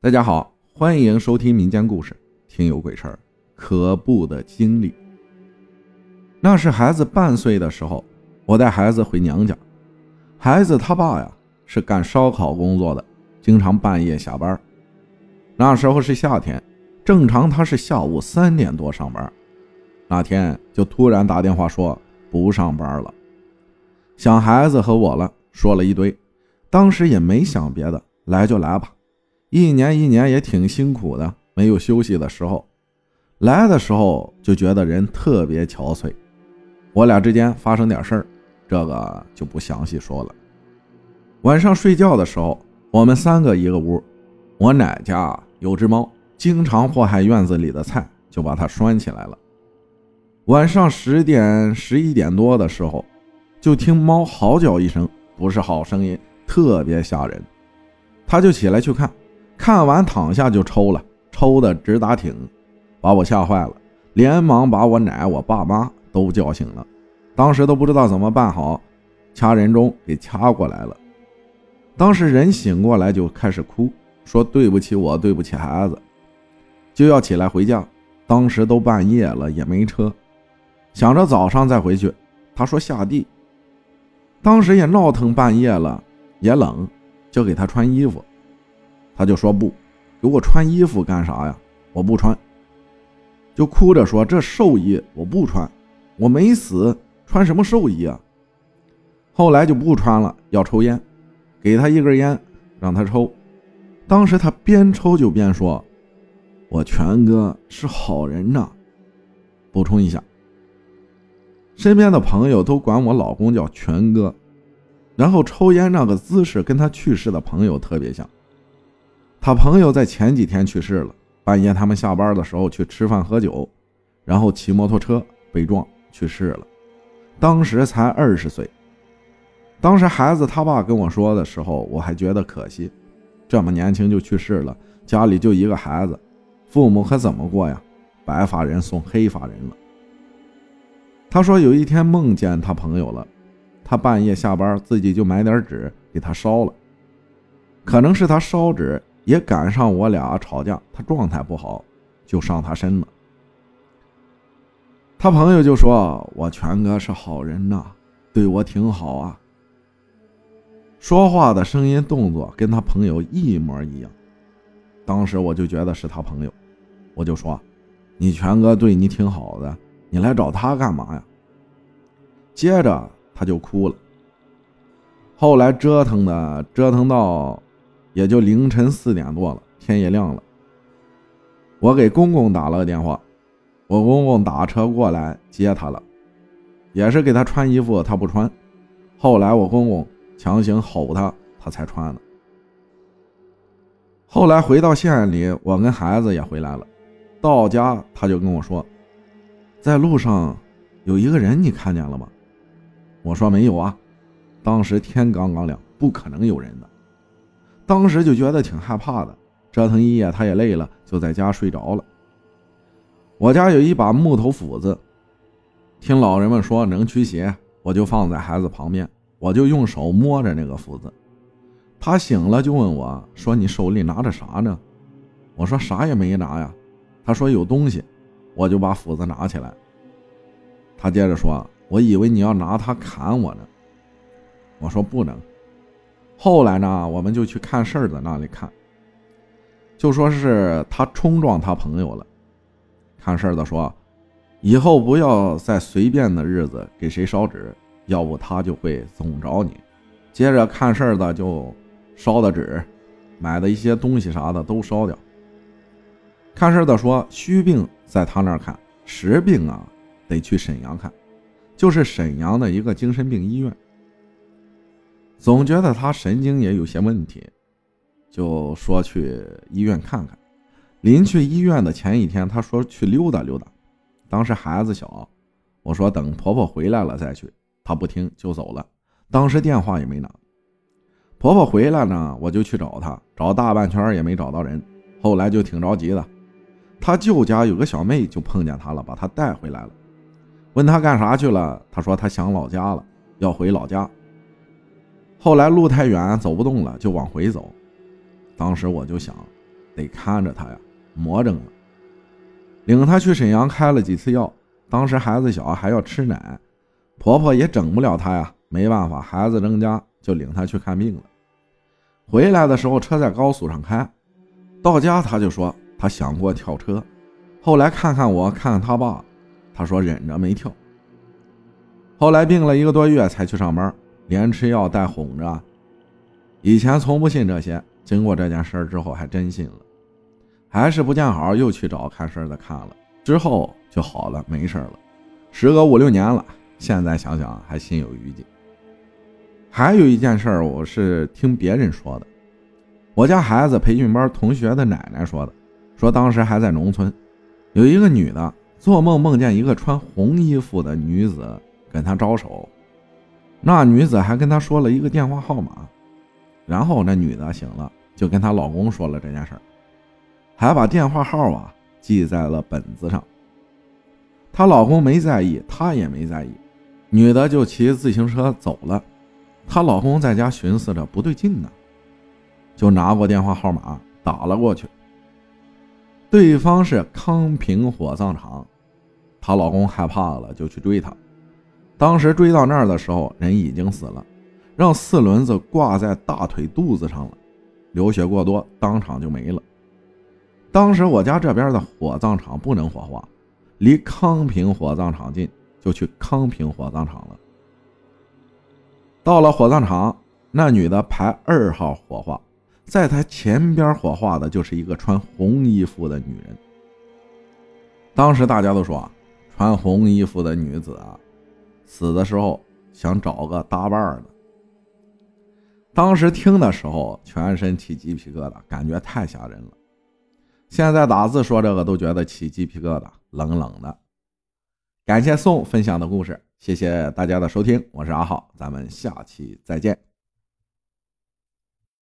大家好，欢迎收听民间故事，听有鬼事儿，可怖的经历。那是孩子半岁的时候，我带孩子回娘家。孩子他爸呀是干烧烤工作的，经常半夜下班。那时候是夏天，正常他是下午三点多上班。那天就突然打电话说不上班了，想孩子和我了，说了一堆。当时也没想别的，来就来吧。一年一年也挺辛苦的，没有休息的时候。来的时候就觉得人特别憔悴。我俩之间发生点事儿，这个就不详细说了。晚上睡觉的时候，我们三个一个屋。我奶家有只猫，经常祸害院子里的菜，就把它拴起来了。晚上十点十一点多的时候，就听猫嚎叫一声，不是好声音，特别吓人。他就起来去看。看完躺下就抽了，抽的直打挺，把我吓坏了，连忙把我奶、我爸妈都叫醒了。当时都不知道怎么办好，掐人中给掐过来了。当时人醒过来就开始哭，说对不起我，对不起孩子，就要起来回家。当时都半夜了也没车，想着早上再回去。他说下地。当时也闹腾半夜了，也冷，就给他穿衣服。他就说不，给我穿衣服干啥呀？我不穿，就哭着说这寿衣我不穿，我没死，穿什么寿衣啊？后来就不穿了，要抽烟，给他一根烟，让他抽。当时他边抽就边说：“我全哥是好人呐。”补充一下，身边的朋友都管我老公叫全哥，然后抽烟那个姿势跟他去世的朋友特别像。他朋友在前几天去世了，半夜他们下班的时候去吃饭喝酒，然后骑摩托车被撞去世了，当时才二十岁。当时孩子他爸跟我说的时候，我还觉得可惜，这么年轻就去世了，家里就一个孩子，父母可怎么过呀？白发人送黑发人了。他说有一天梦见他朋友了，他半夜下班自己就买点纸给他烧了，可能是他烧纸。也赶上我俩吵架，他状态不好，就上他身了。他朋友就说：“我全哥是好人呐，对我挺好啊。”说话的声音、动作跟他朋友一模一样。当时我就觉得是他朋友，我就说：“你全哥对你挺好的，你来找他干嘛呀？”接着他就哭了。后来折腾的折腾到。也就凌晨四点多了，天也亮了。我给公公打了个电话，我公公打车过来接他了，也是给他穿衣服，他不穿。后来我公公强行吼他，他才穿的。后来回到县里，我跟孩子也回来了。到家他就跟我说，在路上有一个人，你看见了吗？我说没有啊，当时天刚刚亮，不可能有人的。当时就觉得挺害怕的，折腾一夜，他也累了，就在家睡着了。我家有一把木头斧子，听老人们说能驱邪，我就放在孩子旁边，我就用手摸着那个斧子。他醒了就问我说：“你手里拿着啥呢？”我说：“啥也没拿呀。”他说：“有东西。”我就把斧子拿起来。他接着说：“我以为你要拿它砍我呢。”我说：“不能。”后来呢，我们就去看事儿的那里看，就说是他冲撞他朋友了。看事儿的说，以后不要在随便的日子给谁烧纸，要不他就会总找你。接着看事儿的就烧的纸，买的一些东西啥的都烧掉。看事儿的说，虚病在他那儿看，实病啊得去沈阳看，就是沈阳的一个精神病医院。总觉得他神经也有些问题，就说去医院看看。临去医院的前一天，他说去溜达溜达。当时孩子小，我说等婆婆回来了再去。他不听就走了。当时电话也没拿。婆婆回来呢，我就去找她，找大半圈也没找到人。后来就挺着急的。他舅家有个小妹就碰见他了，把他带回来了。问他干啥去了，他说他想老家了，要回老家。后来路太远，走不动了，就往回走。当时我就想，得看着他呀，魔怔了。领他去沈阳开了几次药，当时孩子小还要吃奶，婆婆也整不了他呀，没办法，孩子扔家就领他去看病了。回来的时候车在高速上开，到家他就说他想过跳车，后来看看我，看看他爸，他说忍着没跳。后来病了一个多月才去上班，连吃药带哄着。以前从不信这些，经过这件事之后还真信了。还是不见好，又去找看事的看了，之后就好了，没事了。时隔五六年了，现在想想还心有余悸。还有一件事，我是听别人说的，我家孩子培训班同学的奶奶说的，说当时还在农村，有一个女的做梦梦见一个穿红衣服的女子跟她招手，那女子还跟她说了一个电话号码，然后那女的醒了，就跟她老公说了这件事儿。还把电话号啊记在了本子上。她老公没在意，她也没在意，女的就骑自行车走了。她老公在家寻思着不对劲呢，就拿过电话号码打了过去。对方是康平火葬场，她老公害怕了，就去追她。当时追到那儿的时候，人已经死了，让四轮子挂在大腿肚子上了，流血过多，当场就没了。当时我家这边的火葬场不能火化，离康平火葬场近，就去康平火葬场了。到了火葬场，那女的排二号火化，在她前边火化的就是一个穿红衣服的女人。当时大家都说，穿红衣服的女子啊，死的时候想找个搭伴的。当时听的时候，全身起鸡皮疙瘩，感觉太吓人了。现在打字说这个都觉得起鸡皮疙瘩，冷冷的。感谢宋分享的故事，谢谢大家的收听，我是阿浩，咱们下期再见。